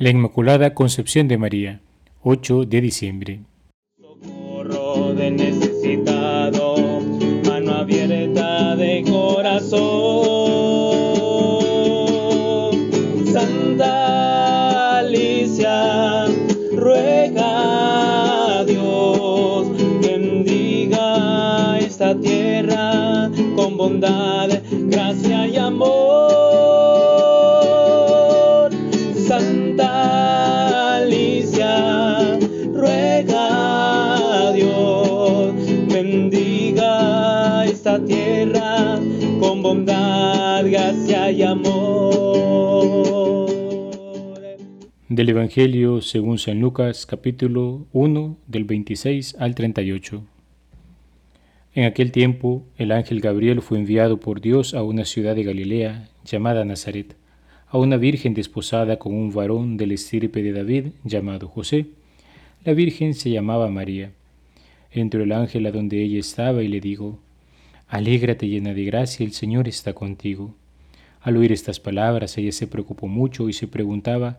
La Inmaculada Concepción de María, 8 de diciembre. Socorro de necesitado, mano abierta de corazón. Santa Alicia, ruega Del Evangelio según San Lucas capítulo 1 del 26 al 38. En aquel tiempo el ángel Gabriel fue enviado por Dios a una ciudad de Galilea llamada Nazaret, a una virgen desposada con un varón del estirpe de David llamado José. La virgen se llamaba María. Entró el ángel a donde ella estaba y le dijo, Alégrate llena de gracia, el Señor está contigo. Al oír estas palabras ella se preocupó mucho y se preguntaba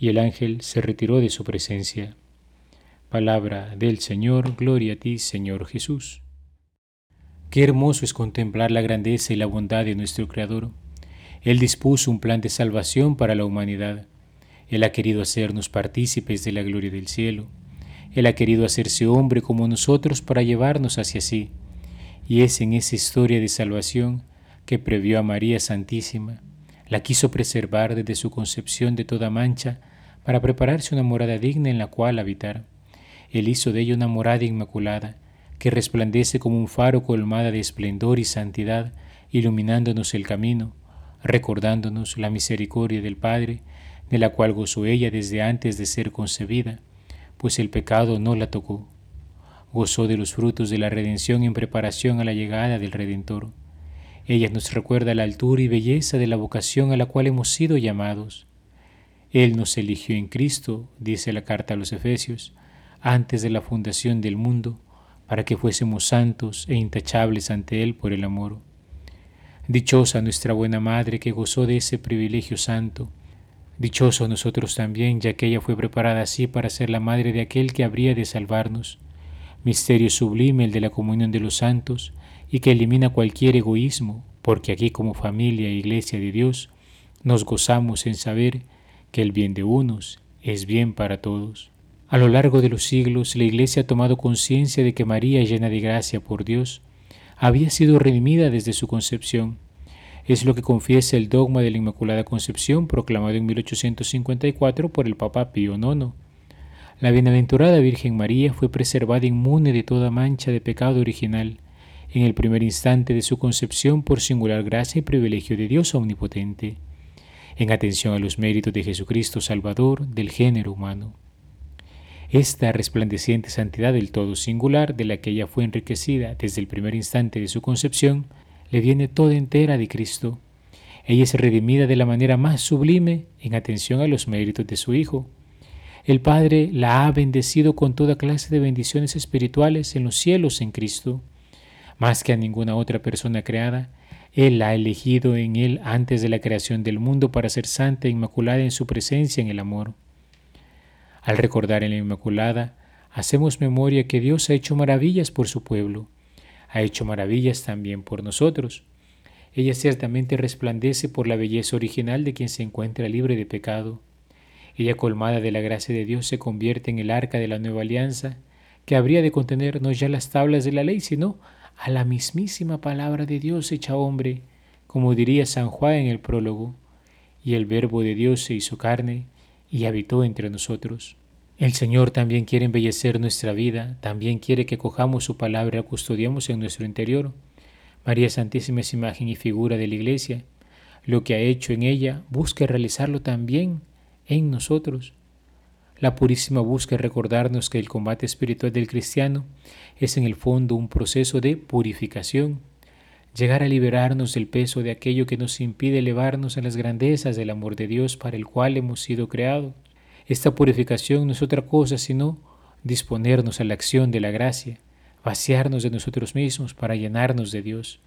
Y el ángel se retiró de su presencia. Palabra del Señor, gloria a ti, Señor Jesús. Qué hermoso es contemplar la grandeza y la bondad de nuestro Creador. Él dispuso un plan de salvación para la humanidad. Él ha querido hacernos partícipes de la gloria del cielo él ha querido hacerse hombre como nosotros para llevarnos hacia sí, y es en esa historia de salvación que previó a María Santísima, la quiso preservar desde su concepción de toda mancha para prepararse una morada digna en la cual habitar. Él hizo de ella una morada inmaculada, que resplandece como un faro colmada de esplendor y santidad, iluminándonos el camino, recordándonos la misericordia del Padre, de la cual gozó ella desde antes de ser concebida pues el pecado no la tocó. Gozó de los frutos de la redención en preparación a la llegada del Redentor. Ella nos recuerda la altura y belleza de la vocación a la cual hemos sido llamados. Él nos eligió en Cristo, dice la carta a los Efesios, antes de la fundación del mundo, para que fuésemos santos e intachables ante Él por el amor. Dichosa nuestra buena Madre que gozó de ese privilegio santo, Dichoso nosotros también, ya que ella fue preparada así para ser la madre de aquel que habría de salvarnos. Misterio sublime el de la comunión de los santos y que elimina cualquier egoísmo, porque aquí como familia e iglesia de Dios nos gozamos en saber que el bien de unos es bien para todos. A lo largo de los siglos la iglesia ha tomado conciencia de que María, llena de gracia por Dios, había sido redimida desde su concepción es lo que confiesa el dogma de la Inmaculada Concepción proclamado en 1854 por el Papa Pío IX. La bienaventurada Virgen María fue preservada inmune de toda mancha de pecado original en el primer instante de su concepción por singular gracia y privilegio de Dios omnipotente, en atención a los méritos de Jesucristo Salvador del género humano. Esta resplandeciente santidad del todo singular, de la que ella fue enriquecida desde el primer instante de su concepción, le viene toda entera de Cristo. Ella es redimida de la manera más sublime en atención a los méritos de su Hijo. El Padre la ha bendecido con toda clase de bendiciones espirituales en los cielos en Cristo. Más que a ninguna otra persona creada, Él ha elegido en Él antes de la creación del mundo para ser santa e inmaculada en su presencia en el amor. Al recordar en la Inmaculada, hacemos memoria que Dios ha hecho maravillas por su pueblo ha hecho maravillas también por nosotros. Ella ciertamente resplandece por la belleza original de quien se encuentra libre de pecado. Ella colmada de la gracia de Dios se convierte en el arca de la nueva alianza, que habría de contener no ya las tablas de la ley, sino a la mismísima palabra de Dios hecha hombre, como diría San Juan en el prólogo, y el verbo de Dios se hizo carne y habitó entre nosotros. El Señor también quiere embellecer nuestra vida, también quiere que cojamos su palabra y la custodiemos en nuestro interior. María Santísima es imagen y figura de la Iglesia. Lo que ha hecho en ella, busca realizarlo también en nosotros. La Purísima busca recordarnos que el combate espiritual del cristiano es en el fondo un proceso de purificación, llegar a liberarnos del peso de aquello que nos impide elevarnos a las grandezas del amor de Dios para el cual hemos sido creados. Esta purificación no es otra cosa sino disponernos a la acción de la gracia, vaciarnos de nosotros mismos para llenarnos de Dios.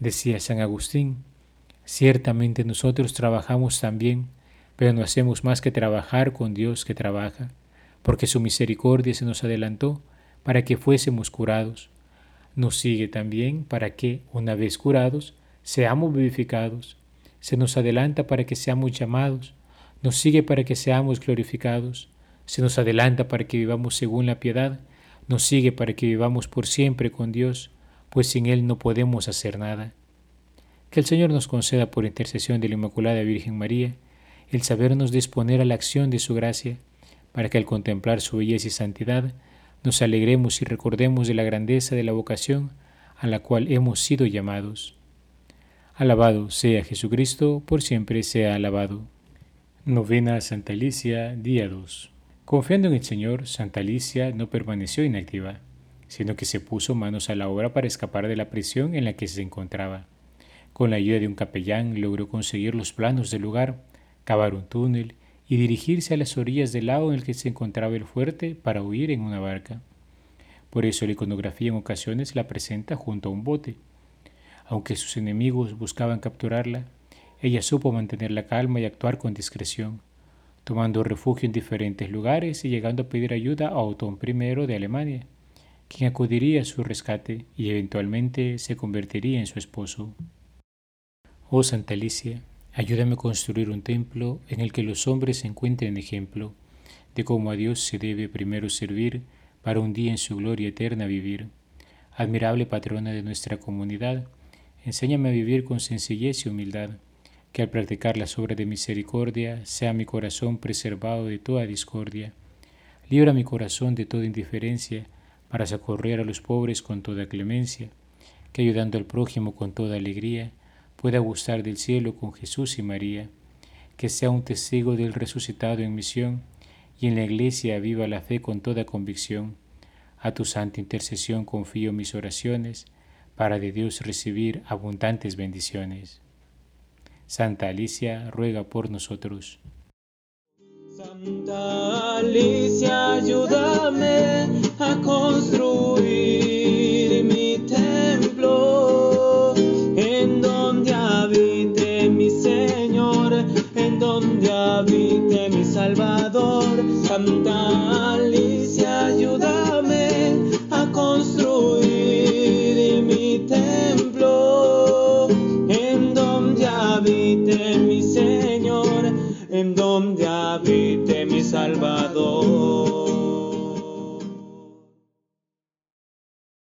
Decía San Agustín, ciertamente nosotros trabajamos también pero no hacemos más que trabajar con Dios que trabaja, porque su misericordia se nos adelantó para que fuésemos curados. Nos sigue también para que, una vez curados, seamos vivificados. Se nos adelanta para que seamos llamados, nos sigue para que seamos glorificados. Se nos adelanta para que vivamos según la piedad, nos sigue para que vivamos por siempre con Dios, pues sin Él no podemos hacer nada. Que el Señor nos conceda por intercesión de la Inmaculada Virgen María, el sabernos disponer a la acción de su gracia, para que al contemplar su belleza y santidad nos alegremos y recordemos de la grandeza de la vocación a la cual hemos sido llamados. Alabado sea Jesucristo, por siempre sea alabado. Novena Santa Alicia, día 2. Confiando en el Señor, Santa Alicia no permaneció inactiva, sino que se puso manos a la obra para escapar de la prisión en la que se encontraba. Con la ayuda de un capellán logró conseguir los planos del lugar cavar un túnel y dirigirse a las orillas del lago en el que se encontraba el fuerte para huir en una barca. Por eso la iconografía en ocasiones la presenta junto a un bote. Aunque sus enemigos buscaban capturarla, ella supo mantener la calma y actuar con discreción, tomando refugio en diferentes lugares y llegando a pedir ayuda a Otón I de Alemania, quien acudiría a su rescate y eventualmente se convertiría en su esposo. Oh Santa Alicia, Ayúdame a construir un templo en el que los hombres encuentren ejemplo de cómo a Dios se debe primero servir para un día en su gloria eterna vivir. Admirable patrona de nuestra comunidad, enséñame a vivir con sencillez y humildad, que al practicar las obras de misericordia sea mi corazón preservado de toda discordia. Libra mi corazón de toda indiferencia para socorrer a los pobres con toda clemencia, que ayudando al prójimo con toda alegría, pueda gustar del cielo con Jesús y María, que sea un testigo del resucitado en misión y en la iglesia viva la fe con toda convicción. A tu santa intercesión confío mis oraciones para de Dios recibir abundantes bendiciones. Santa Alicia ruega por nosotros. Santa Alicia, ayúdame